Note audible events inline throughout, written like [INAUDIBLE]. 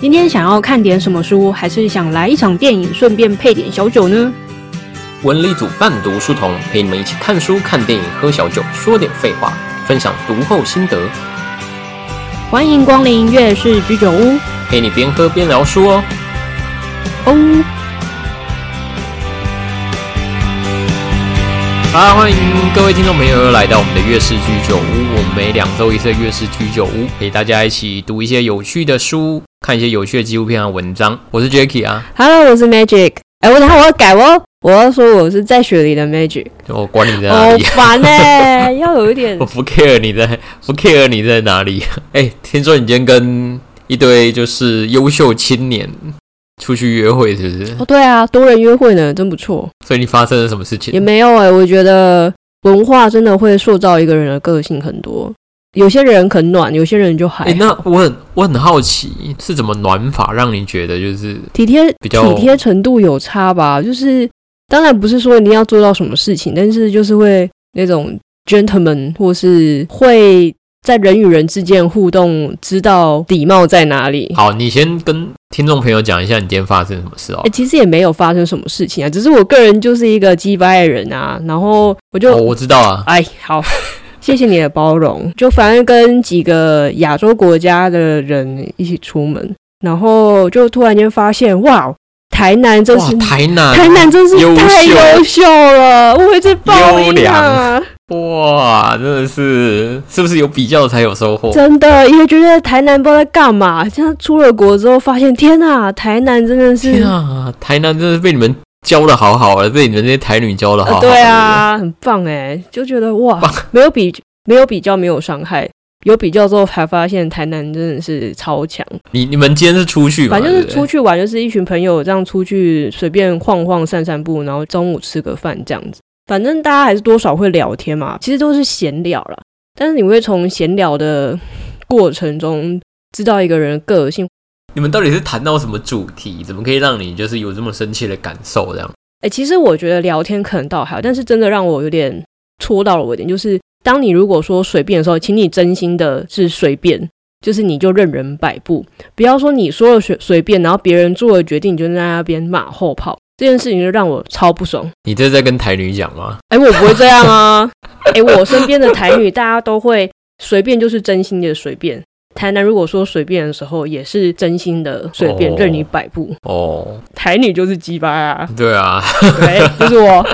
今天想要看点什么书，还是想来一场电影，顺便配点小酒呢？文理组伴读书童陪你们一起看书、看电影、喝小酒，说点废话，分享读后心得，欢迎光临月氏居酒屋陪你边喝边聊书哦。哦。好，欢迎各位听众朋友来到我们的月氏居酒屋。我们每两周一次的月氏居酒屋，陪大家一起读一些有趣的书，看一些有趣的纪录片啊文章。我是 Jacky 啊，Hello，我是 Magic。哎，我等下我要改哦，我要说我是在雪梨的 Magic。我管你在哪好里，烦哎、[LAUGHS] 要有一点我不 care 你在，不 care 你在哪里。哎、听说你今天跟一堆就是优秀青年出去约会，是不是？哦，对啊，多人约会呢，真不错。所以你发生了什么事情也情？没有哎、我觉得文化真的会塑造一个人的个性很多。有些人很暖，有些人就还那我很我很好奇，是怎么暖法让你觉得就是体贴比较体贴程度有差吧？就是当然不是说一定要做到什么事情，但是就是会那种 gentleman 或是会在人与人之间互动，知道礼貌在哪里。好？你先跟听众朋友讲一下你今天发生什么事哦哎、。其实也没有发生什么事情啊，只是我个人就是一个鸡掰的人啊，然后我就哦，我知道啊，哎，好，谢谢你的包容。就反正跟几个亚洲国家的人一起出门，然后就突然间发现，哇，台南真是，台南，台南真是优太秀优秀了，我会是报应优良啊！哇，真的是是不是有比较才有收获？真的，因为觉得台南不知道在干嘛，现在出了国之后发现，天呐，台南真的是天啊，台南真的是被你们教的好好的，被你们这些台女教的好好呃，对啊，很棒哎，就觉得哇，没有比没有比较没有伤害，有比较之后才发现台南真的是超强。你你们今天是出去嘛？反正就是出去玩，就是一群朋友这样出去随便晃晃、散散步，然后中午吃个饭这样子。反正大家还是多少会聊天嘛，其实都是闲聊啦。但是你会从闲聊的过程中知道一个人的个性。你们到底是谈到什么主题？怎么可以让你就是有这么深切的感受？这样哎、其实我觉得聊天可能倒还好，但是真的让我有点戳到了我一点，就是当你如果说随便的时候，请你真心的是随便，就是你就任人摆布，不要说你说了随随便，然后别人做了决定，你就在那边马后炮，这件事情就让我超不爽。你这是在跟台女讲吗？哎、我不会这样啊！哎、我身边的台女大家都会随便，就是真心的随便。台南如果说随便的时候，也是真心的随便，哦。任你摆布。哦，台女就是鸡巴啊，对啊，对，[LAUGHS] 就是我，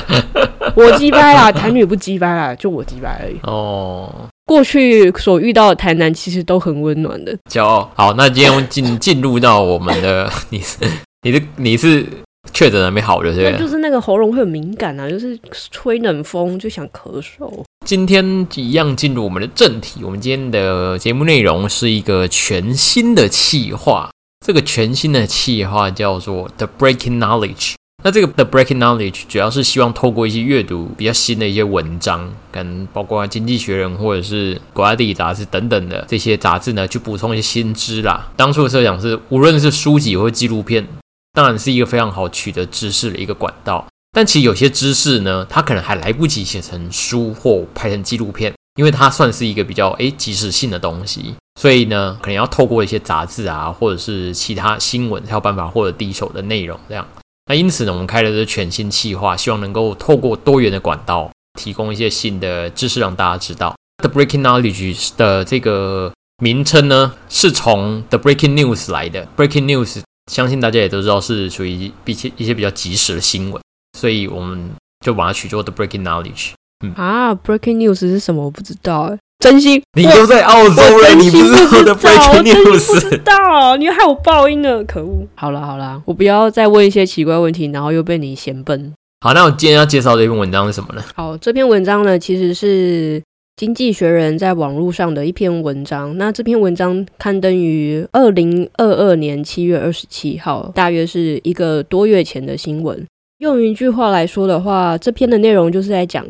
我鸡掰啦，[LAUGHS] 台女不鸡掰啦，就我鸡掰而已。哦，过去所遇到的台南其实都很温暖的，骄傲。好，那今天进进入到我们的，[LAUGHS] 你是你是你是确诊还没好就，对不对？就是那个喉咙会很敏感啊，就是吹冷风就想咳嗽。今天一样进入我们的正题，我们今天的节目内容是一个全新的企划。这个全新的企划叫做 The Breaking Knowledge。那这个 The Breaking Knowledge 主要是希望透过一些阅读比较新的一些文章，跟包括《经济学人》或者是国家地理杂志等等的这些杂志呢，去补充一些新知啦。当初的设想是，无论是书籍或纪录片，当然是一个非常好取得知识的一个管道。但其实有些知识呢，它可能还来不及写成书或拍成纪录片，因为它算是一个比较诶即时性的东西，所以呢，可能要透过一些杂志啊，或者是其他新闻才有办法获得第一手的内容。这样，那因此呢，我们开了这全新企划，希望能够透过多元的管道，提供一些新的知识让大家知道。The Breaking Knowledge 的这个名称呢，是从 The Breaking News 来的。Breaking News 相信大家也都知道是属于比起一些比较及时的新闻。所以我们就把它取作 The Breaking Knowledge。啊，Breaking News 是什么？我不知道哎，真心你都在澳洲了，你不知道心不知 The 道，我 Breaking News？不知道，你害我报应了，可恶！好了好了，我不要再问一些奇怪问题，然后又被你嫌笨。好，那我今天要介绍这篇文章是什么呢？好，这篇文章呢，其实是《经济学人》在网络上的一篇文章。那这篇文章刊登于二零二二年七月二十七号，大约是一个多月前的新闻。用一句话来说的话，这篇的内容就是在讲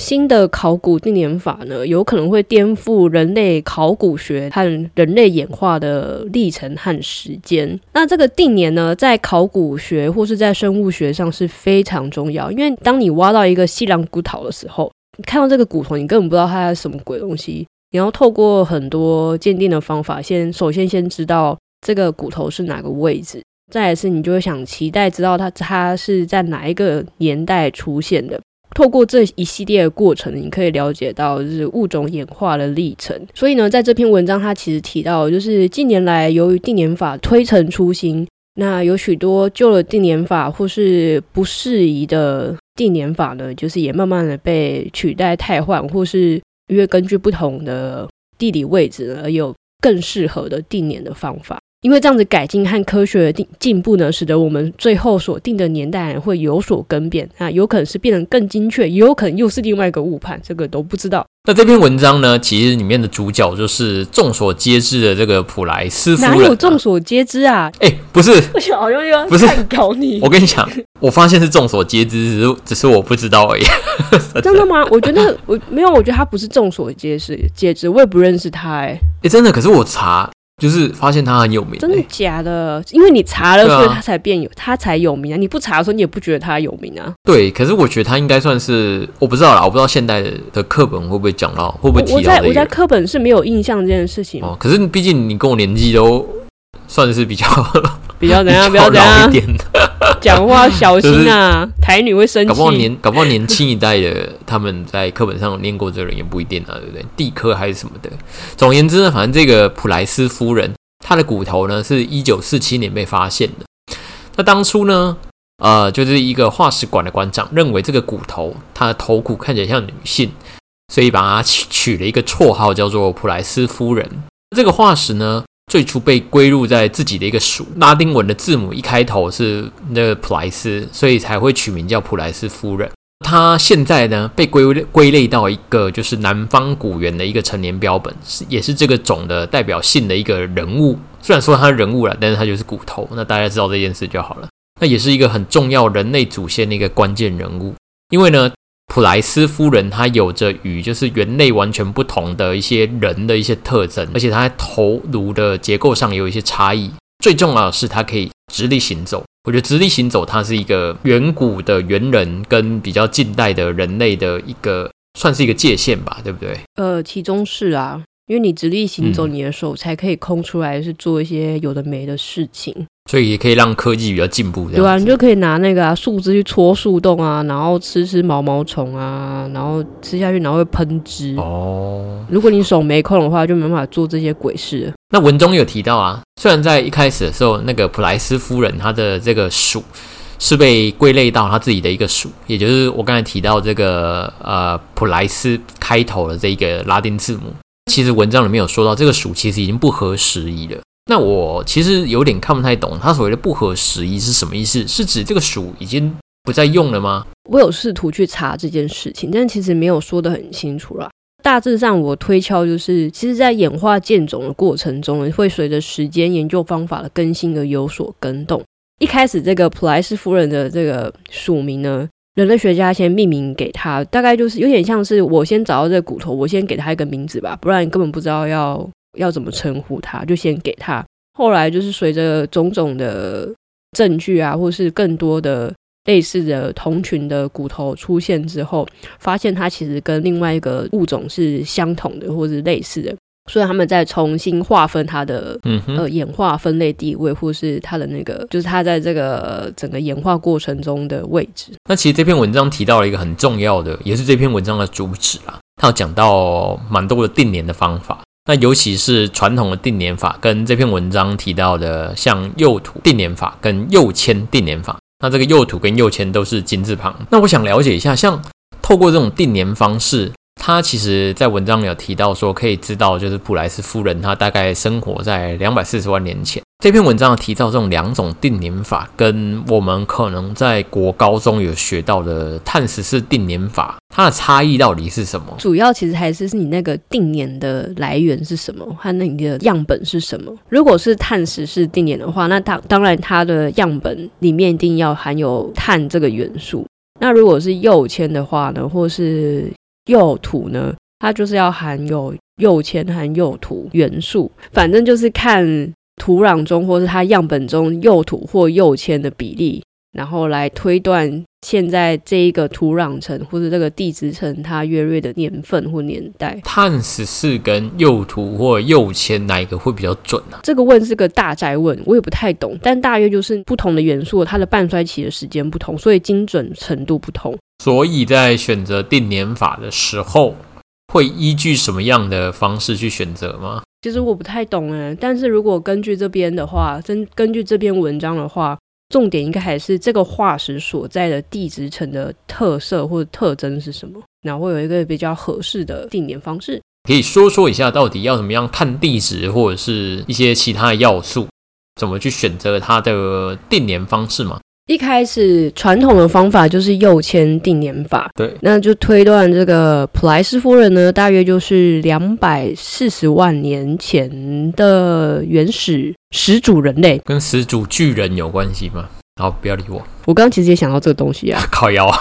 新的考古定年法呢，有可能会颠覆人类考古学和人类演化的历程和时间。那这个定年呢，在考古学或是在生物学上是非常重要，因为当你挖到一个西凉骨头的时候，看到这个骨头，你根本不知道它是什么鬼东西。你要透过很多鉴定的方法，先首先先知道这个骨头是哪个位置。再来是，你就会想期待知道它它是在哪一个年代出现的。透过这一系列的过程，你可以了解到就是物种演化的历程。所以呢，在这篇文章，它其实提到，就是近年来由于定年法推陈出新，那有许多旧的定年法或是不适宜的定年法呢，就是也慢慢的被取代、替换，或是因为根据不同的地理位置而有更适合的定年的方法。因为这样子改进和科学的进进步呢，使得我们最后所定的年代会有所更变啊，有可能是变得更精确，也有可能又是另外一个误判，这个都不知道。那这篇文章呢，其实里面的主角就是众所皆知的这个普莱斯夫人。哪有众所皆知啊？哎，不是，我好像要不是搞你。我跟你讲，我发现是众所皆知，只是只是我不知道而已。[LAUGHS] 真的吗？我觉得我没有，我觉得他不是众所皆知，皆知，我也不认识他。哎，哎，真的，可是我查。就是发现他很有名，真的假的？因为你查了，所以他才变有，他才有名啊！你不查的时候，你也不觉得他有名啊？对，可是我觉得他应该算是，我不知道啦，我不知道现代的课本会不会讲到，会不会提到。我在我在课本是没有印象这件事情哦。可是毕竟你跟我年纪都算是比较比较怎样，比较 [LAUGHS] 老一点的。[LAUGHS] 讲话小心啊，台女会生气。搞不好年，搞不好年轻一代的他们在课本上念过这个人也不一定啊，对不对？地科还是什么的。总而言之呢，反正这个普莱斯夫人，她的骨头呢是一九四七年被发现的。那当初呢，呃，就是一个化石馆的馆长认为这个骨头，它的头骨看起来像女性，所以把它取取了一个绰号叫做普莱斯夫人。这个化石呢？最初被归入在自己的一个属，拉丁文的字母一开头是那个普莱斯，所以才会取名叫普莱斯夫人。他现在呢被归归类到一个就是南方古猿的一个成年标本，是也是这个种的代表性的一个人物。虽然说他人物了，但是他就是骨头。那大家知道这件事就好了。那也是一个很重要人类祖先的一个关键人物，因为呢。普莱斯夫人，她有着与就是猿类完全不同的一些人的一些特征，而且她在头颅的结构上有一些差异。最重要的是，她可以直立行走。我觉得直立行走，它是一个远古的猿人跟比较近代的人类的一个算是一个界限吧，对不对？呃，其中是啊，因为你直立行走，你的手才可以空出来，是做一些有的没的事情。所以也可以让科技比较进步，对啊，你就可以拿那个树枝去戳树洞啊，然后吃吃毛毛虫啊，然后吃下去，然后会喷汁哦。如果你手没空的话，就没办法做这些鬼事。那文中有提到啊，虽然在一开始的时候，那个普莱斯夫人她的这个鼠是被归类到她自己的一个属，也就是我刚才提到这个呃普莱斯开头的这一个拉丁字母，其实文章里面有说到这个属其实已经不合时宜了。那我其实有点看不太懂，他所谓的不合时宜是什么意思？是指这个鼠已经不再用了吗？我有试图去查这件事情，但其实没有说的很清楚啦。大致上，我推敲就是，其实，在演化渐种的过程中，会随着时间研究方法的更新而有所更动。一开始，这个普莱斯夫人的这个署名呢，人类学家先命名给他，大概就是有点像是我先找到这个骨头，我先给他一个名字吧，不然你根本不知道要。要怎么称呼他，就先给他。后来就是随着种种的证据啊，或是更多的类似的同群的骨头出现之后，发现它其实跟另外一个物种是相同的，或是类似的。所以他们在重新划分它的呃演化分类地位，或是它的那个，就是它在这个整个演化过程中的位置。那其实这篇文章提到了一个很重要的，也是这篇文章的主旨啦。它有讲到蛮多的定年的方法。那尤其是传统的定年法，跟这篇文章提到的像右土定年法跟右迁定年法，那这个右土跟右迁都是金字旁。那我想了解一下，像透过这种定年方式。他其实，在文章里有提到说，可以知道，就是普莱斯夫人，她大概生活在两百四十万年前。这篇文章提到这种两种定年法，跟我们可能在国高中有学到的碳十四定年法，它的差异到底是什么？主要其实还是你那个定年的来源是什么，和那你的样本是什么。如果是碳十四定年的话，那当当然它的样本里面一定要含有碳这个元素。那如果是右迁的话呢，或是釉土呢，它就是要含有釉铅含釉土元素，反正就是看土壤中或是它样本中釉土或釉铅的比例然后来推断现在这一个土壤层或者这个地质层它约略的年份或年代。碳十四跟右土或釉铅哪一个会比较准呢？这个问是个大宅问，我也不太懂，但大约就是不同的元素它的半衰期的时间不同，所以精准程度不同。所以在选择定年法的时候，会依据什么样的方式去选择吗？其实我不太懂哎，但是如果根据这边的话，根根据这篇文章的话。重点应该还是这个化石所在的地质层的特色或者特征是什么，然后会有一个比较合适的定点方式。可以说说一下，到底要怎么样看地质或者是一些其他的要素，怎么去选择它的定年方式吗？一开始传统的方法就是右签定年法，对，那就推断这个普莱斯夫人呢，大约就是两百四十万年前的原始始祖人类，跟始祖巨人有关系吗？好，不要理我。我刚其实也想到这个东西啊，[LAUGHS] 靠腰啊，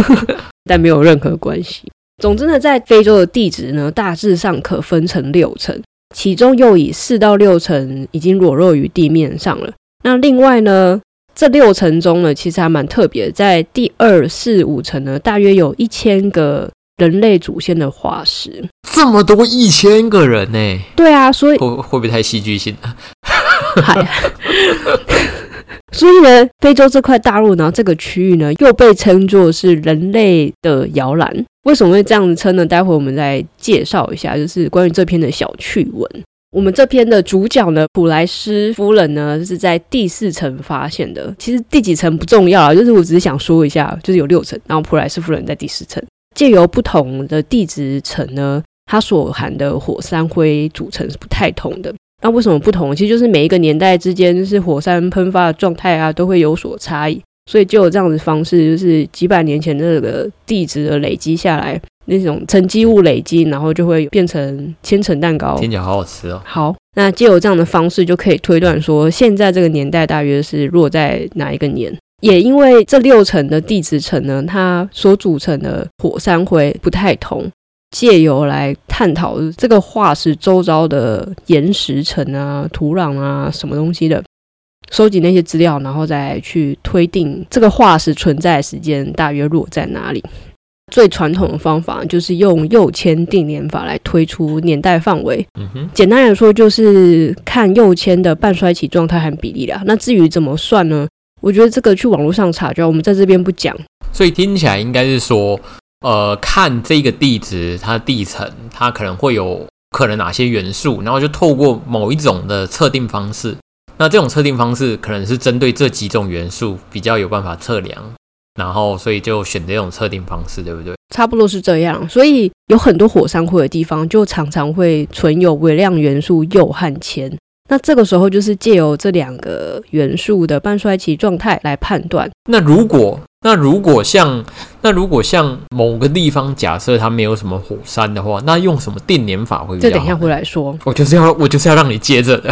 [LAUGHS] 但没有任何关系。总之呢，在非洲的地质呢，大致上可分成六层，其中又以四到六层已经裸露于地面上了。那另外呢？这六层中呢，其实还蛮特别，在第二、四、五层呢，大约有一千个人类祖先的化石。这么多一千个人呢？对啊，所以会会不会太戏剧性？[LAUGHS] 所以呢，非洲这块大陆呢，这个区域呢，又被称作是人类的摇篮。为什么会这样子称呢？待会我们再介绍一下，就是关于这篇的小趣闻。我们这篇的主角呢，普莱斯夫人呢，是在第四层发现的。其实第几层不重要啊，就是我只是想说一下，就是有六层，然后普莱斯夫人在第四层。借由不同的地质层呢，它所含的火山灰组成是不太同的。那为什么不同？其实就是每一个年代之间是火山喷发的状态啊，都会有所差异。所以就有这样的方式，就是几百年前的这个地质的累积下来。那种沉积物累积，然后就会变成千层蛋糕，听起来好好吃哦。好，那借由这样的方式，就可以推断说，现在这个年代大约是落在哪一个年？也因为这六层的地质层呢，它所组成的火山灰不太同，借由来探讨这个化石周遭的岩石层啊、土壤啊什么东西的，收集那些资料，然后再去推定这个化石存在时间大约落在哪里。最传统的方法就是用右迁定年法来推出年代范围。嗯哼，简单来说就是看右迁的半衰期状态和比例啦。那至于怎么算呢？我觉得这个去网络上查，就我们在这边不讲。所以听起来应该是说，呃，看这个地质它地层，它可能会有可能哪些元素，然后就透过某一种的测定方式。那这种测定方式可能是针对这几种元素比较有办法测量。然后，所以就选这种测定方式，对不对？差不多是这样。所以有很多火山灰的地方，就常常会存有微量元素铀和铅。那这个时候，就是借由这两个元素的半衰期状态来判断。那如果，那如果像，那如果像某个地方，假设它没有什么火山的话，那用什么定年法会？这等一下回来说。我就是要，我就是要让你接着的。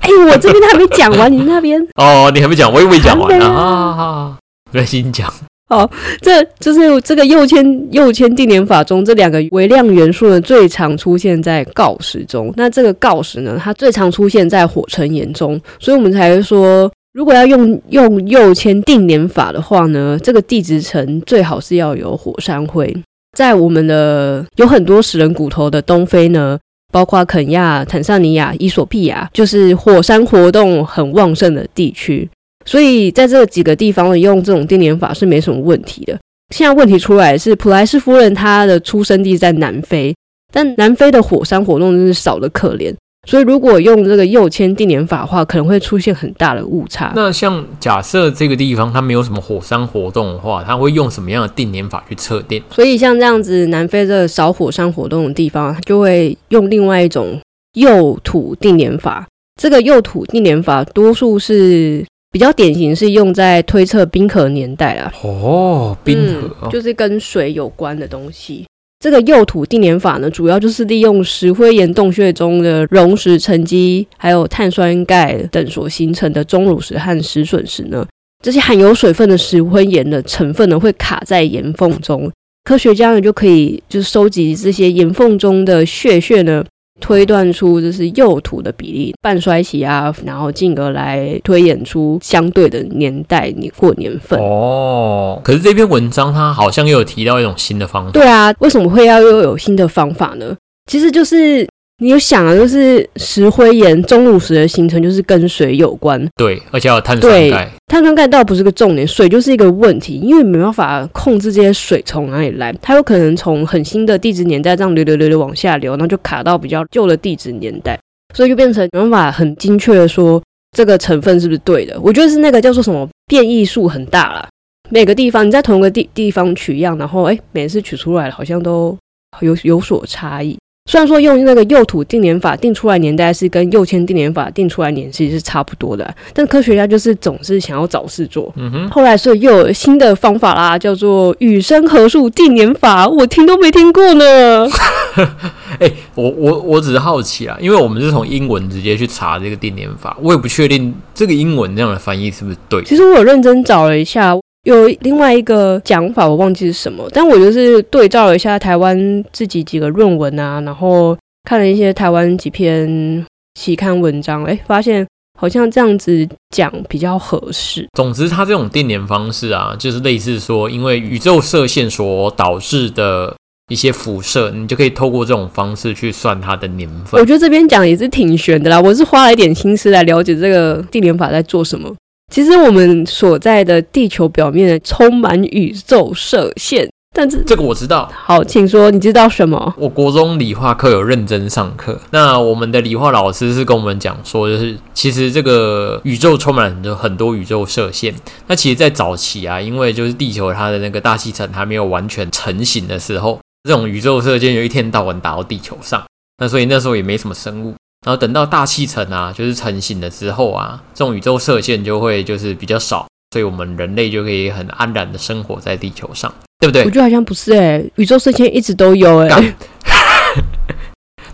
哎，我这边还没讲完，你那边 [LAUGHS] 哦，你还没讲，我也没讲完了啊。来先讲，好，这就是这个右迁右迁定年法中这两个微量元素呢，最常出现在锆石中。那这个锆石呢，它最常出现在火成岩中，所以我们才会说，如果要用用右迁定年法的话呢，这个地质层最好是要有火山灰。在我们的有很多食人骨头的东非呢，包括肯亚、坦桑尼亚、伊索比亚，就是火山活动很旺盛的地区。所以在这几个地方呢，用这种定年法是没什么问题的。现在问题出来是普莱斯夫人她的出生地在南非，但南非的火山活动真是少的可怜。所以如果用这个右迁定年法的话，可能会出现很大的误差。那像假设这个地方它没有什么火山活动的话，它会用什么样的定年法去测定？所以像这样子南非这个少火山活动的地方，就会用另外一种右土定年法。这个右土定年法多数是。比较典型是用在推测冰河年代啊。哦，冰河就是跟水有关的东西。这个幼土定年法呢，主要就是利用石灰岩洞穴中的溶石沉积，还有碳酸钙等所形成的钟乳石和石笋石呢。这些含有水分的石灰岩的成分呢，会卡在岩缝中。科学家呢就可以就是收集这些岩缝中的血血呢，推断出就是右土的比例、半衰期啊，然后进而来推演出相对的年代、你或年份。哦，可是这篇文章它好像又有提到一种新的方法。对啊，为什么会要又有新的方法呢？其实就是你有想啊，就是石灰岩钟乳石的形成就是跟水有关，对，而且还有碳酸对钙。碳酸钙倒不是个重点，水就是一个问题，因为没办法控制这些水从哪里来，它有可能从很新的地质年代这样流流流流往下流，然后就卡到比较旧的地质年代，所以就变成没办法很精确的说这个成分是不是对的。我觉得是那个叫做什么变异数很大啦，每个地方你在同一个地地方取样，然后哎每次取出来好像都有有所差异。虽然说用那个右土定年法定出来年代是跟右迁定年法定出来年其实是差不多的啊，但科学家就是总是想要找事做。嗯哼，后来所以又有新的方法啦，叫做羽生合数定年法，我听都没听过呢。[LAUGHS] 哎、我我我只是好奇啊，因为我们是从英文直接去查这个定年法，我也不确定这个英文这样的翻译是不是对。其实我有认真找了一下，有另外一个讲法，我忘记是什么，但我就是对照了一下台湾自己几个论文啊，然后看了一些台湾几篇期刊文章，哎，发现好像这样子讲比较合适。总之，它这种定年方式啊，就是类似说，因为宇宙射线所导致的一些辐射，你就可以透过这种方式去算它的年份我。觉得这边讲也是挺悬的啦，我是花了一点心思来了解这个定年法在做什么。其实我们所在的地球表面充满宇宙射线，但是这个我知道，好，请说，你知道什么？我国中理化课有认真上课，那我们的理化老师是跟我们讲说，就是其实这个宇宙充满了很多宇宙射线。那其实，在早期啊，因为就是地球它的那个大气层还没有完全成型的时候，这种宇宙射线就一天到晚打到地球上，那所以那时候也没什么生物。然后等到大气层啊，就是成型了之后啊，这种宇宙射线就会就是比较少，所以我们人类就可以很安然的生活在地球上，对不对？我？觉得好像不是哎、宇宙射线一直都有哎、干。[LAUGHS]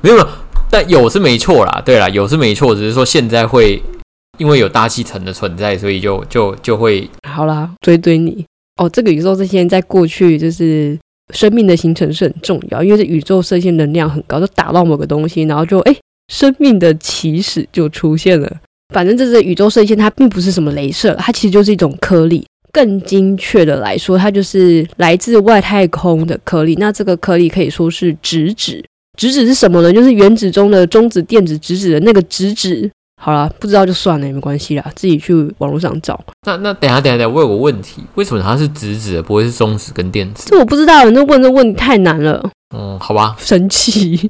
没有，没有但有是没错啦，对啦，有是没错，只是说现在会因为有大气层的存在，所以就就就会好啦，追追你。哦，这个宇宙射线在过去就是生命的形成是很重要，因为这宇宙射线能量很高，就打到某个东西，然后就哎，生命的起始就出现了。反正这是宇宙射线，它并不是什么镭射，它其实就是一种颗粒。更精确的来说，它就是来自外太空的颗粒。那这个颗粒可以说是质子。质子是什么呢？就是原子中的中子、电子、质子的那个质子。好了，不知道就算了，也没关系啦，自己去网络上找。那那等一下等一下等一下，我有个问题，为什么它是直子的，不会是中子跟电子？这我不知道，你这问这问题太难了，嗯，好吧，神奇。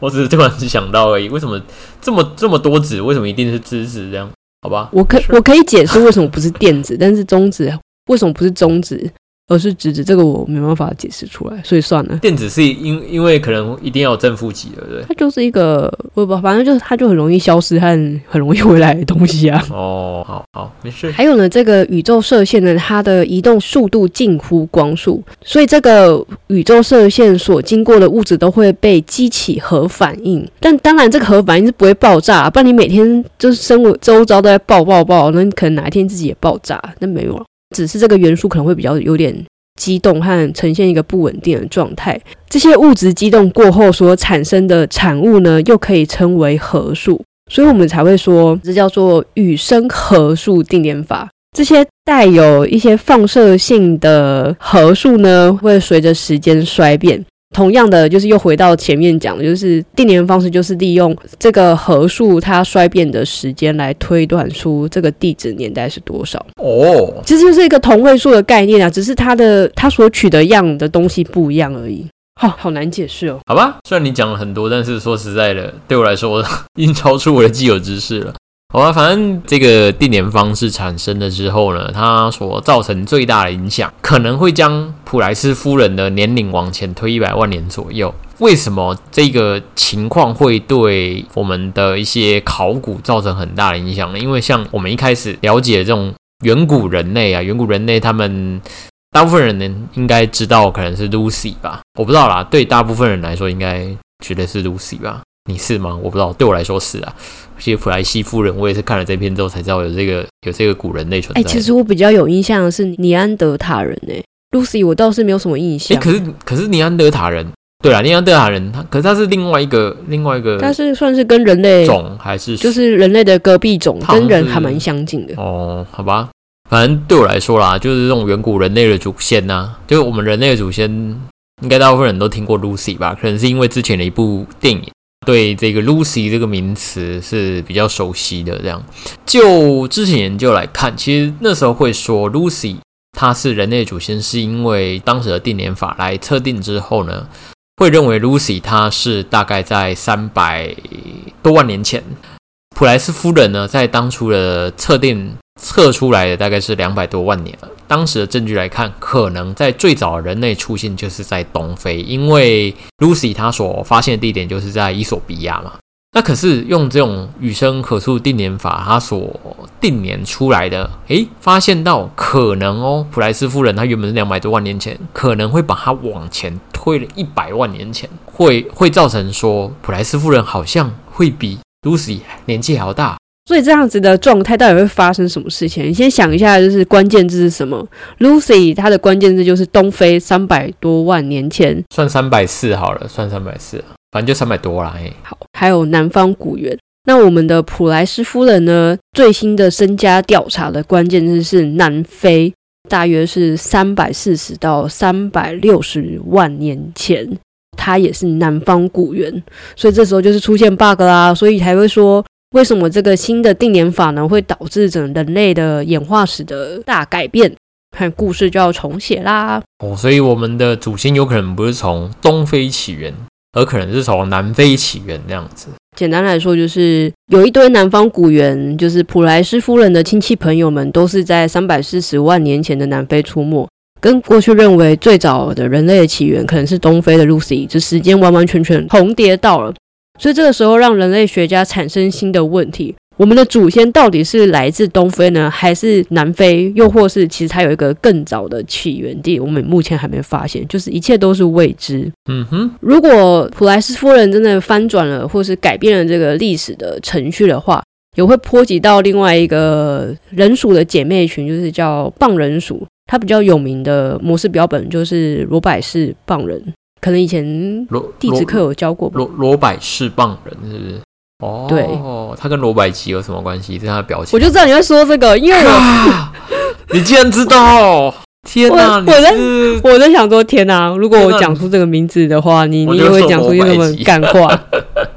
我只是突然想到而已，为什么这么这么多子，为什么一定是知识这样？好吧，我可我可以解释为什么不是电子，但是中指为什么不是中子，而是质子，这个我没办法解释出来，所以算了。电子是因因为可能一定要有正负极，对不对？它就是一个，我也不知道，反正就是它就很容易消失和很容易回来的东西啊。[LAUGHS] 哦，好好，没事。还有呢，这个宇宙射线呢，它的移动速度近乎光速，所以这个宇宙射线所经过的物质都会被激起核反应。但当然，这个核反应是不会爆炸，不然你每天就是生活周遭都在爆爆爆，那你可能哪一天自己也爆炸。那没有啊，只是这个元素可能会比较有点激动和呈现一个不稳定的状态。这些物质激动过后所产生的产物呢，又可以称为核素。所以我们才会说这叫做与生核素定点法。这些带有一些放射性的核素呢，会随着时间衰变。同样的，就是又回到前面讲的，就是定年方式，就是利用这个合数它衰变的时间来推断出这个地址年代是多少。哦，其实就是一个同位素的概念啊，只是它的它所取的样的东西不一样而已。好、好难解释哦。好吧，虽然你讲了很多，但是说实在的，对我来说 [LAUGHS] 已经超出我的既有知识了。好吧，反正这个定年方式产生了之后呢，它所造成最大的影响，可能会将普莱斯夫人的年龄往前推一百万年左右。为什么这个情况会对我们的一些考古造成很大的影响呢？因为像我们一开始了解这种远古人类啊，远古人类他们大部分人呢应该知道可能是 Lucy 吧，我不知道啦。对大部分人来说，应该觉得是 Lucy 吧？你是吗？我不知道，对我来说是啊。其实普莱西夫人，我也是看了这篇之后才知道有这个有这个古人类存在。哎、其实我比较有印象的是尼安德塔人诶、Lucy 我倒是没有什么印哎、象。可是可是尼安德塔人，对啊，尼安德塔人，他可是他是另外一个另外一个他是算是跟人类，种还是就是人类的隔壁种，跟人还蛮相近的。哦，好吧，反正对我来说啦，就是这种远古人类的祖先呐、就是我们人类的祖先，应该大部分人都听过 Lucy 吧？可能是因为之前的一部电影，对这个 Lucy 这个名词是比较熟悉的。这样，就之前研究来看，其实那时候会说 Lucy 它是人类祖先，是因为当时的定年法来测定之后呢，会认为 Lucy 它是大概在三百多万年前。普莱斯夫人呢，在当初的测定测出来的大概是两百多万年了。当时的证据来看，可能在最早人类出现就是在东非，因为 Lucy 她所发现的地点就是在伊索比亚嘛。那可是用这种与生可数定年法，它所定年出来的，诶，发现到可能哦，普莱斯夫人她原本是两百多万年前，可能会把它往前推了一百万年前，会会造成说普莱斯夫人好像会比 Lucy 年纪还要大。所以这样子的状态到底会发生什么事情？你先想一下，就是关键字是什么？Lucy 它的关键字就是东非三百多万年前，算三百四好了，算三百四，反正就三百多啦。嘿，好，还有南方古猿。那我们的普莱斯夫人呢？最新的身家调查的关键字是南非，大约是三百四十到三百六十万年前，它也是南方古猿，所以这时候就是出现 bug 啦，所以才会说为什么这个新的定年法呢会导致整人类的演化史的大改变，看故事就要重写啦。哦，所以我们的祖先有可能不是从东非起源，而可能是从南非起源那样子。简单来说，就是有一堆南方古猿，就是普莱斯夫人的亲戚朋友们，都是在三百四十万年前的南非出没，跟过去认为最早的人类的起源可能是东非的 Lucy，这时间完完全全重叠到了。所以这个时候让人类学家产生新的问题：我们的祖先到底是来自东非呢，还是南非？又或是其实它有一个更早的起源地，我们目前还没发现，就是一切都是未知。嗯哼，如果普莱斯夫人真的翻转了，或是改变了这个历史的程序的话，也会波及到另外一个人属的姐妹群，就是叫棒人属。它比较有名的模式标本就是罗百氏棒人，可能以前罗地质课有教过吧。罗罗百氏棒人是不是？哦，对，他跟罗百吉有什么关系？这是他的表情。我就知道你会说这个，因为我啊，你竟然知道！天哪，你我我在我在想说，天哪！如果我讲出这个名字的话，你你也会讲出一些什么干话？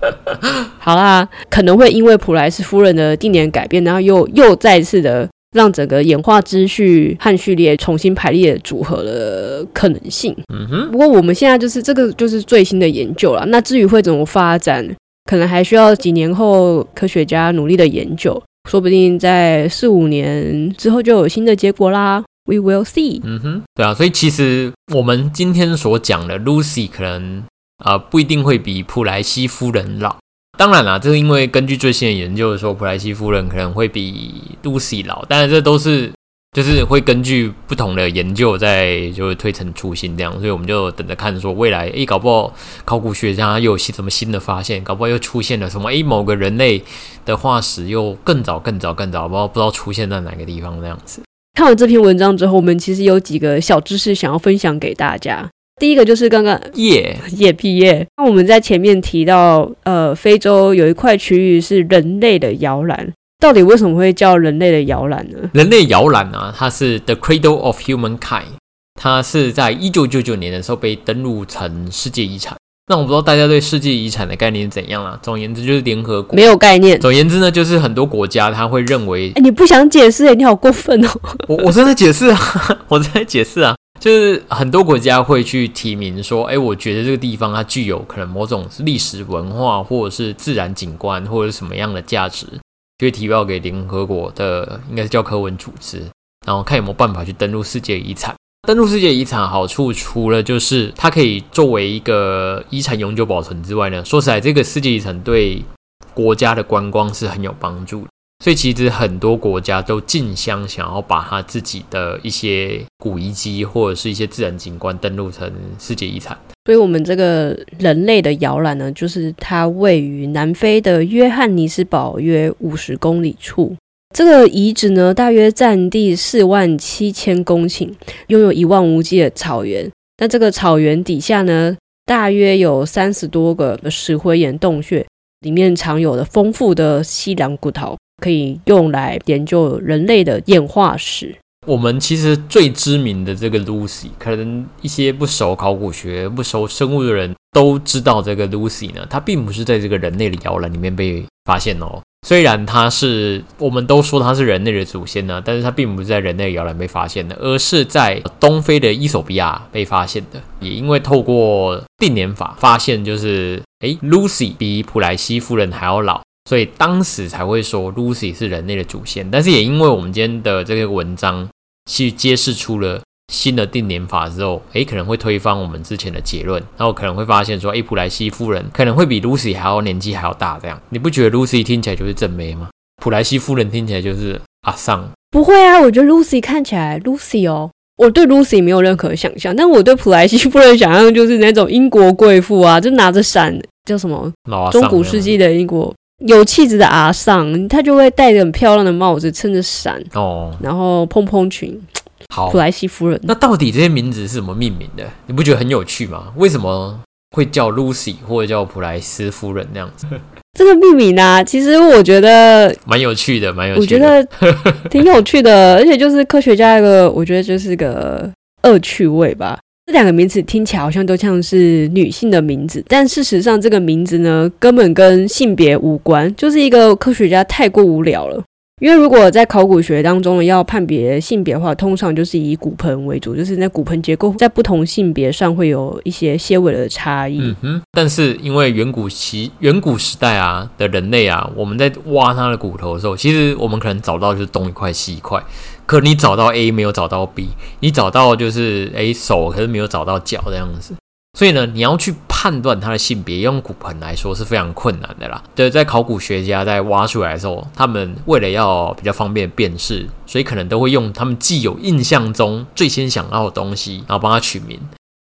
[LAUGHS] 好啦，可能会因为普莱斯夫人的定年改变，然后又又再次的让整个演化秩序和序列重新排列组合的可能性。嗯哼，不过我们现在就是这个就是最新的研究了，那至于会怎么发展，可能还需要几年后科学家努力的研究，说不定在四五年之后就有新的结果啦。We will see。嗯哼，对啊，所以其实我们今天所讲的 Lucy 可能啊、呃不一定会比普莱西夫人老。当然啦，这是因为根据最新的研究说，普莱西夫人可能会比 Lucy 老，当然这都是就是会根据不同的研究在就是推陈出新这样，所以我们就等着看说未来诶，搞不好考古学家又有新什么新的发现，搞不好又出现了什么诶，某个人类的化石又更早更早更早，不知道不知道出现在哪个地方这样子。看完这篇文章之后，我们其实有几个小知识想要分享给大家。第一个就是刚刚耶、叶毕业，那我们在前面提到，呃，非洲有一块区域是人类的摇篮，到底为什么会叫人类的摇篮呢？人类摇篮啊，它是 The Cradle of Humankind，它是在一九九九年的时候被登录成世界遗产。那我不知道大家对世界遗产的概念是怎样啦。总而言之，就是联合国。没有概念。总而言之呢，就是很多国家他会认为哎，你不想解释？哎，你好过分哦！我我正在解释啊，[LAUGHS] 我在解释啊，就是很多国家会去提名说，哎，我觉得这个地方它具有可能某种历史文化，或者是自然景观，或者是什么样的价值，就会提报给联合国的应该是教科文组织，然后看有没有办法去登录世界遗产。登录世界遗产好处除了就是它可以作为一个遗产永久保存之外呢，说实在，这个世界遗产对国家的观光是很有帮助的。所以其实很多国家都竞相想要把它自己的一些古遗迹或者是一些自然景观登录成世界遗产。所以，我们这个人类的摇篮呢，就是它位于南非的约翰尼斯堡约五十公里处。这个遗址呢，大约占地四万七千公顷，拥有一望无际的草原。那这个草原底下呢，大约有三十多个石灰岩洞穴，里面藏有的丰富的西凉骨头，可以用来研究人类的演化史。我们其实最知名的这个 Lucy，可能一些不熟考古学、不熟生物的人都知道这个 Lucy 呢，它并不是在这个人类的摇篮里面被发现哦。虽然它是我们都说它是人类的祖先呢，但是它并不是在人类摇篮被发现的，而是在东非的伊索比亚被发现的。也因为透过定年法发现，就是诶 Lucy 比普莱西夫人还要老。所以当时才会说 Lucy 是人类的祖先，但是也因为我们今天的这个文章去揭示出了新的定年法之后，诶，可能会推翻我们之前的结论，然后可能会发现说，诶，普莱西夫人可能会比 Lucy 还要年纪还要大，这样你不觉得 Lucy 听起来就是正妹吗？普莱西夫人听起来就是阿桑？不会啊，我觉得 Lucy 看起来 Lucy 哦，我对 Lucy 没有任何想象，但我对普莱西夫人想象就是那种英国贵妇啊，就拿着伞，叫什么？中古世纪的英国。有气质的阿尚，他就会戴着很漂亮的帽子，撑着伞哦，然后蓬蓬裙。好，普莱西夫人。那到底这些名字是怎么命名的？你不觉得很有趣吗？为什么会叫 Lucy 或者叫普莱斯夫人那样子？[LAUGHS] 这个命名啊，其实我觉得蛮有趣的，蛮有趣。我觉得挺有趣的，而且就是科学家一个，我觉得就是个恶趣味吧。这两个名字听起来好像都像是女性的名字，但事实上这个名字呢，根本跟性别无关，就是一个科学家太过无聊了。因为如果在考古学当中要判别性别的话，通常就是以骨盆为主，就是那骨盆结构在不同性别上会有一些些微的差异。嗯哼。但是因为远古期、远古时代啊的人类啊，我们在挖他的骨头的时候，其实我们可能找到就是东一块西一块。可你找到 A 没有找到 B，你找到就是诶手，可是没有找到脚这样子。所以呢，你要去判断它的性别，用骨盆来说是非常困难的啦。对，在考古学家在挖出来的时候，他们为了要比较方便辨识，所以可能都会用他们既有印象中最先想到的东西，然后帮他取名。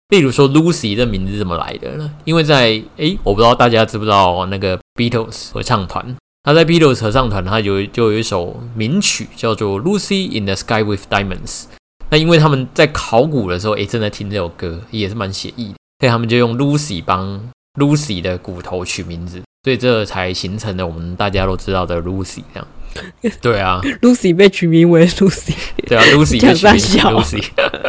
例如说，Lucy 的名字怎么来的呢？因为在诶，我不知道大家知不知道那个 Beatles 合唱团。他在 Beatles 合唱团，他有就有一首名曲叫做《Lucy in the Sky with Diamonds》。那因为他们在考古的时候，诶，正在听这首歌，也是蛮写意的，所以他们就用 Lucy 帮 Lucy 的骨头取名字，所以这才形成了我们大家都知道的 Lucy 这样。[LAUGHS] 对啊，Lucy 被取名为 Lucy。[LAUGHS] 对啊，Lucy 被取名 Lucy。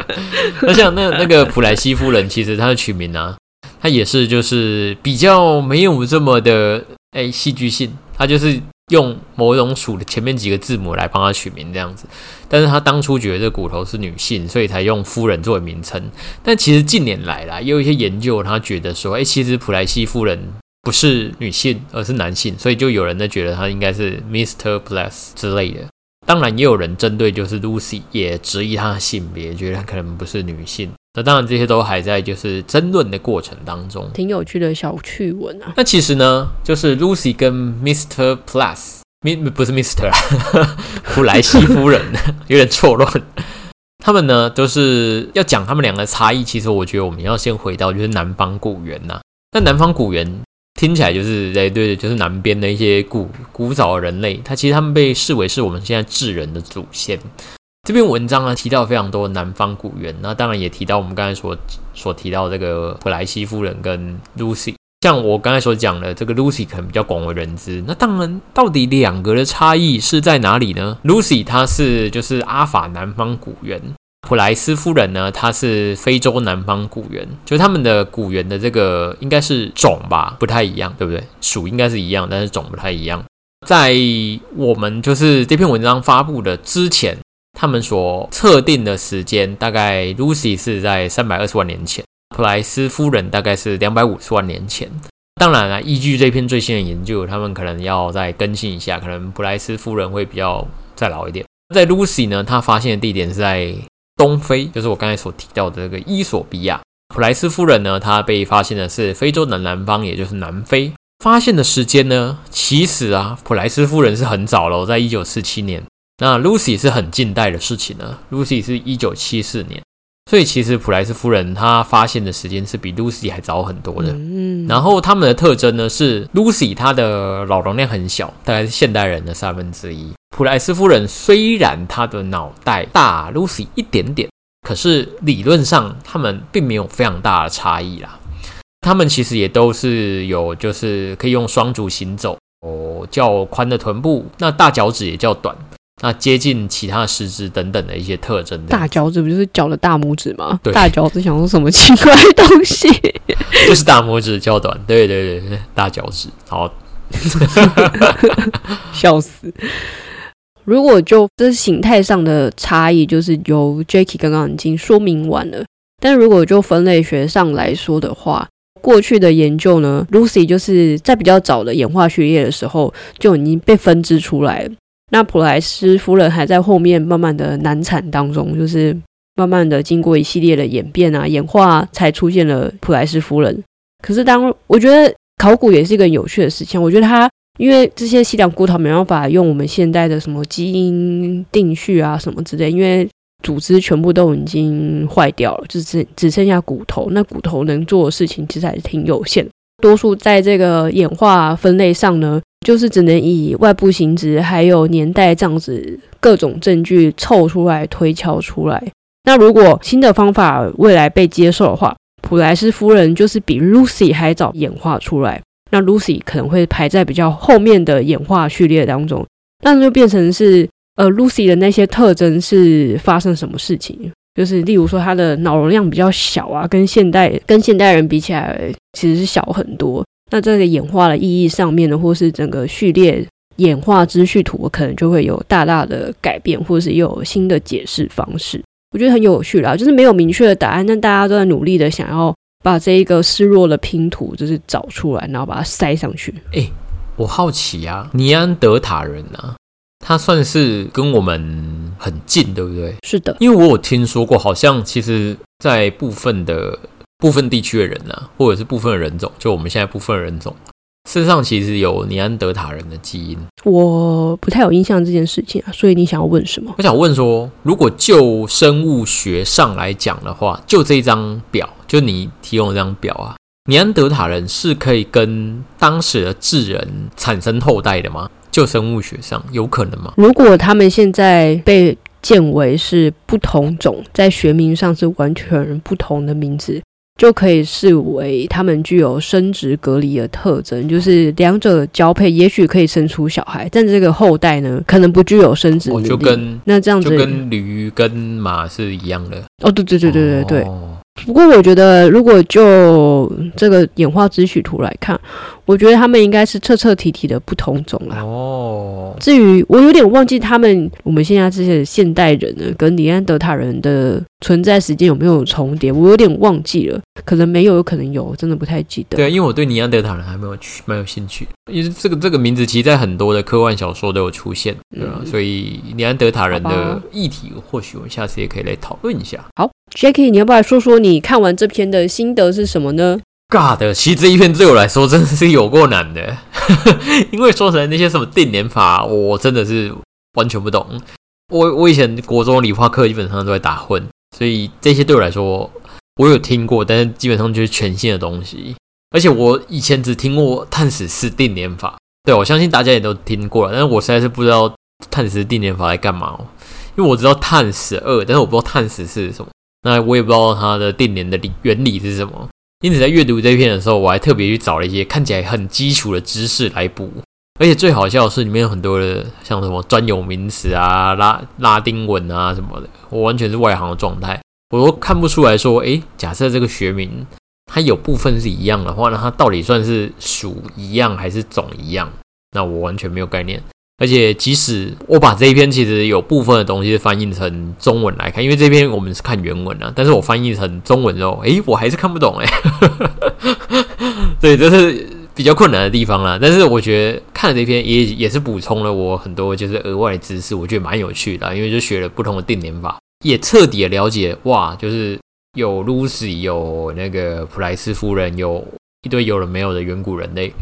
[LAUGHS] 那像那那个普莱西夫人，其实她的取名啊，她也是就是比较没有这么的哎戏剧性。她就是用某种属的前面几个字母来帮他取名这样子，但是他当初觉得这骨头是女性，所以才用夫人作为名称。但其实近年来啦，也有一些研究，他觉得说，哎，其实普莱西夫人不是女性，而是男性，所以就有人呢觉得他应该是 Mr. Plus 之类的。当然，也有人针对就是 Lucy 也质疑她的性别，觉得她可能不是女性。那当然，这些都还在就是争论的过程当中，挺有趣的小趣闻啊。那其实呢，就是 Lucy 跟 Mr. Plus，Mi 不是 Mr. 普莱西夫人，[LAUGHS] 有点错乱。他们呢，都是要讲他们两个差异。其实我觉得我们要先回到就是南方古猿呐。那南方古猿听起来就是哎对，就是南边的一些古古早的人类，他其实他们被视为是我们现在智人的祖先。这篇文章呢提到非常多南方古猿，那当然也提到我们刚才所所提到这个普莱西夫人跟 Lucy。像我刚才所讲的，这个 Lucy 可能比较广为人知。那当然，到底两个的差异是在哪里呢？Lucy 它是就是阿法南方古猿，普莱斯夫人呢，她是非洲南方古猿，就他们的古猿的这个应该是种吧，不太一样，对不对？属应该是一样，但是种不太一样。在我们就是这篇文章发布的之前。他们所测定的时间大概，Lucy 是在三百二十万年前，普莱斯夫人大概是两百五十万年前。当然了，依据这篇最新的研究，他们可能要再更新一下，可能普莱斯夫人会比较再老一点。在 Lucy 呢，他发现的地点是在东非，就是我刚才所提到的这个伊索比亚。普莱斯夫人呢，她被发现的是非洲的南方，也就是南非。发现的时间呢，其实啊，普莱斯夫人是很早了，在一九四七年。那 Lucy 是很近代的事情呢，Lucy 是一九七四年，所以其实普莱斯夫人她发现的时间是比 Lucy 还早很多的。嗯，然后他们的特征呢是 Lucy 她的脑容量很小，大概是现代人的三分之一。普莱斯夫人虽然她的脑袋大 Lucy 一点点，可是理论上他们并没有非常大的差异啦。他们其实也都是有，就是可以用双足行走，哦，较宽的臀部，那大脚趾也较短，那接近其他四肢等等的一些特征。大脚趾不就是脚的大拇指吗？对大脚趾想说什么奇怪的东西？[LAUGHS] 就是大拇指较短，对对对对，大脚趾。好，[LAUGHS] 笑死！如果就这是形态上的差异，就是由 Jacky 刚刚已经说明完了。但如果就分类学上来说的话，过去的研究呢，Lucy 就是在比较早的演化序列的时候就已经被分支出来了。那普莱斯夫人还在后面慢慢的难产当中，就是慢慢的经过一系列的演变啊演化，才出现了普莱斯夫人。可是当我觉得考古也是一个有趣的事情，我觉得它因为这些西凉骨头没办法用我们现代的什么基因定序啊什么之类，因为组织全部都已经坏掉了，就只只剩下骨头。那骨头能做的事情其实还是挺有限。多数在这个演化分类上呢，就是只能以外部形质还有年代这样子各种证据凑出来推敲出来。那如果新的方法未来被接受的话，普莱斯夫人就是比 Lucy 还早演化出来。那 Lucy 可能会排在比较后面的演化序列当中，那就变成是呃 Lucy 的那些特征是发生什么事情？就是例如说她的脑容量比较小啊，跟现代跟现代人比起来其实是小很多。那这个演化的意义上面呢，或是整个序列演化之序图，可能就会有大大的改变，或是又有新的解释方式。我觉得很有趣啦，就是没有明确的答案，但大家都在努力的想要。把这一个失落的拼图，就是找出来，然后把它塞上去。哎，我好奇啊，尼安德塔人啊，他算是跟我们很近，对不对？是的，因为我有听说过，好像其实，在部分的部分地区的人啊，或者是部分人种，就我们现在部分人种。身上其实有尼安德塔人的基因，我不太有印象这件事情啊，所以你想要问什么？我想问说，如果就生物学上来讲的话，就这张表，就你提供这张表啊，尼安德塔人是可以跟当时的智人产生后代的吗？就生物学上有可能吗？如果他们现在被建为是不同种，在学名上是完全不同的名字。就可以视为他们具有生殖隔离的特征，就是两者交配，也许可以生出小孩，但这个后代呢，可能不具有生殖能力。就跟那这样子，就跟驴跟马是一样的。哦，对对对对对对。不过我觉得，如果就这个演化之曲图来看，我觉得他们应该是彻彻底底的不同种啦。哦，至于我有点忘记他们，我们现在这些现代人呢，跟尼安德塔人的存在时间有没有重叠，我有点忘记了，可能没有，有可能有，真的不太记得。对，因为我对尼安德塔人还没有去，蛮有兴趣，因为这个这个名字其实在很多的科幻小说都有出现，对啊，所以尼安德塔人的议题，或许我们下次也可以来讨论一下。好，Jackie，你要不要说说你看完这篇的心得是什么呢？God，其实这一篇对我来说真的是有过难的，[LAUGHS] 因为说成那些什么定年法，我真的是完全不懂。我我以前国中理化课基本上都在打混，所以这些对我来说我有听过，但是基本上就是全新的东西。而且我以前只听过碳十四定年法，对我相信大家也都听过了，但是我实在是不知道碳十四定年法在干嘛哦。因为我知道碳十二，但是我不知道碳十四是什么，那我也不知道它的定年的理原理是什么。因此，在阅读这篇的时候，我还特别去找了一些看起来很基础的知识来补。而且最好笑的是，里面有很多的像什么专有名词啊、拉拉丁文啊什么的，我完全是外行的状态，我都看不出来说，诶，假设这个学名它有部分是一样的话，那它到底算是属一样还是种一样？那我完全没有概念。而且，即使我把这一篇其实有部分的东西翻译成中文来看，因为这篇我们是看原文啊，但是我翻译成中文之后，诶，我还是看不懂诶。[LAUGHS] 对，这是比较困难的地方啦。但是我觉得看了这篇也也是补充了我很多就是额外的知识，我觉得蛮有趣的，因为就学了不同的定年法，也彻底的了解哇，就是有 Lucy，有那个普莱斯夫人，有一堆有了没有的远古人类。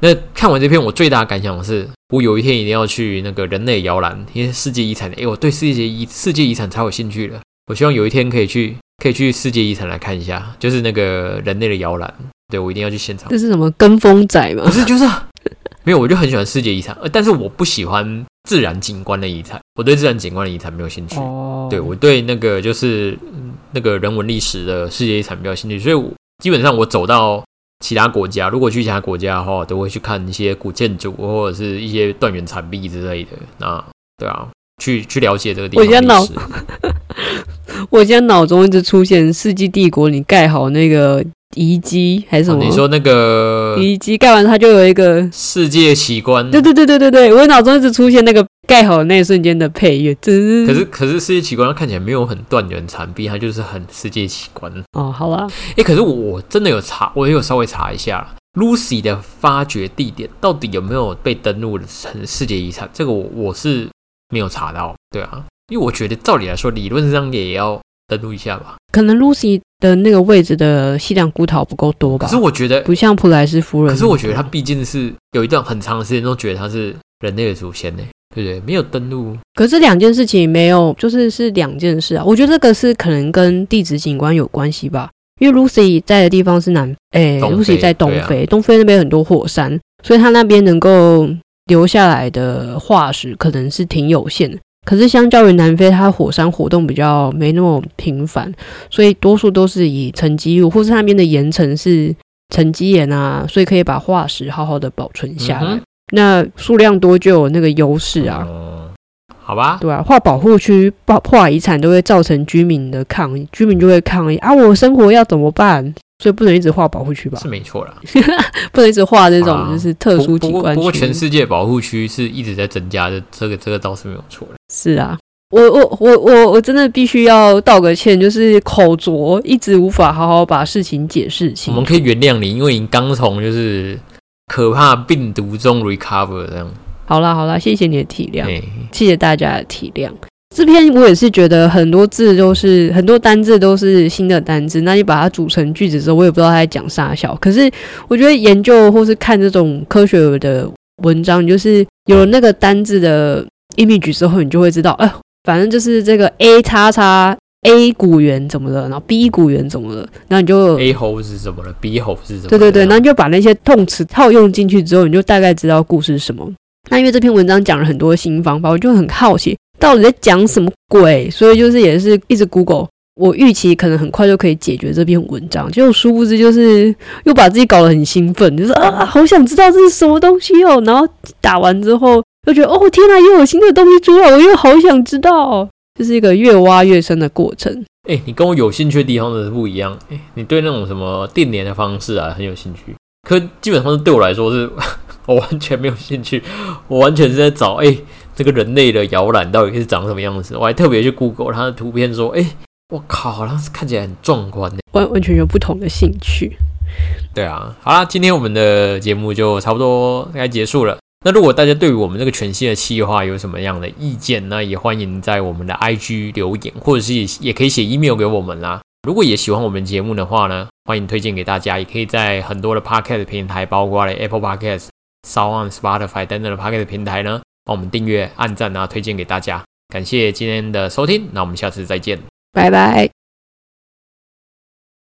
那看完这篇，我最大的感想是。我有一天一定要去那个人类摇篮，因为世界遗产。哎，我对世界遗世界遗产超有兴趣的。我希望有一天可以去，可以去世界遗产来看一下，就是那个人类的摇篮。对我一定要去现场。这是什么跟风仔吗？不是，就是 [LAUGHS] 没有。我就很喜欢世界遗产，但是我不喜欢自然景观的遗产。我对自然景观的遗产没有兴趣。哦。对我对那个就是那个人文历史的世界遗产比较兴趣，所以我基本上我走到其他国家，如果去其他国家的话，都会去看一些古建筑或者是一些断垣残壁之类的。那对啊，去去了解这个地方我现在脑。[LAUGHS] 我现在脑中一直出现《世纪帝国》，你盖好那个遗迹还是什么？哦你说那个遗迹盖完，它就有一个。世界奇观，对对对对对对，我脑中一直出现那个盖好那一瞬间的配乐。真可是可是世界奇观它看起来没有很断垣残壁，它就是很世界奇观。哦，好啦，诶，可是我我真的有查，我也有稍微查一下 Lucy 的发掘地点到底有没有被登录成世界遗产，这个我我是没有查到。对啊，因为我觉得照理来说，理论上也要登录一下吧。可能 Lucy 的那个位置的西凉古陶不够多吧可是，我觉得，不像普莱斯夫人。可是我觉得它毕竟是有一段很长的时间都觉得它是人类的祖先呢，对不对？没有登录，可是两件事情没有，就是是两件事啊。我觉得这个是可能跟地质景观有关系吧，因为 Lucy 在的地方是南，诶、，Lucy 在东非，东非那边很多火山，所以它那边能够留下来的化石可能是挺有限的。可是相较于南非，它火山活动比较没那么频繁，所以多数都是以沉积物，或是那边的岩层是沉积岩啊，所以可以把化石好好的保存下来。那数量多就有那个优势啊。哦，好吧，对啊，划保护区、划划遗产都会造成居民的抗议，居民就会抗议啊，我生活要怎么办？所以不能一直划保护区吧是，没错啦。[LAUGHS] 不能一直划这种啊就是特殊景观不过全。世界保护区是一直在增加的，这个这个倒是没有错的。是啊，我我我我我真的必须要道个歉，就是口拙，一直无法好好把事情解释清楚。们可以原谅你，因为你刚从就是可怕病毒中 recover 这样。好啦好啦，谢谢你的体谅，哎，谢谢大家的体谅。这篇我也是觉得很多字都是很多单字都是新的单字，那你把它组成句子之后，我也不知道它在讲啥小。可是我觉得研究或是看这种科学的文章，就是有了那个单字的 image 之后，你就会知道，哎、反正就是这个 A 叉叉 A 股员怎么了，然后 B 股员怎么了，然后你就 A 猴是怎么了？B 猴是怎么了？对对对，然后那你就把那些动词套用进去之后，你就大概知道故事是什么。那因为这篇文章讲了很多新方法，我就很好奇到底在讲什么鬼，所以就是也是一直 Google。我预期可能很快就可以解决这篇文章，结果殊不知就是又把自己搞得很兴奋，就是啊，好想知道这是什么东西哦。然后打完之后又觉得哦天哪，又有新的东西出来，我又好想知道。这是一个越挖越深的过程。哎、你跟我有兴趣的地方是不一样。哎、你对那种什么电联的方式啊很有兴趣，可基本上是对我来说是，[LAUGHS] 我完全没有兴趣。我完全是在找，哎、这个人类的摇篮到底是长什么样子？我还特别去 Google 它的图片，说，哎、我靠，好像是看起来很壮观呢。完完全全不同的兴趣。对啊，好啦，今天我们的节目就差不多该结束了。那如果大家对于我们这个全新的企划有什么样的意见，那也欢迎在我们的 IG 留言，或者是也也可以写 email 给我们啦。如果也喜欢我们节目的话呢，欢迎推荐给大家，也可以在很多的 Podcast 平台，包括了 Apple Podcast、Sound、Spotify 等等的 Podcast 平台呢，帮我们订阅、按赞啊，推荐给大家。感谢今天的收听，那我们下次再见。拜拜。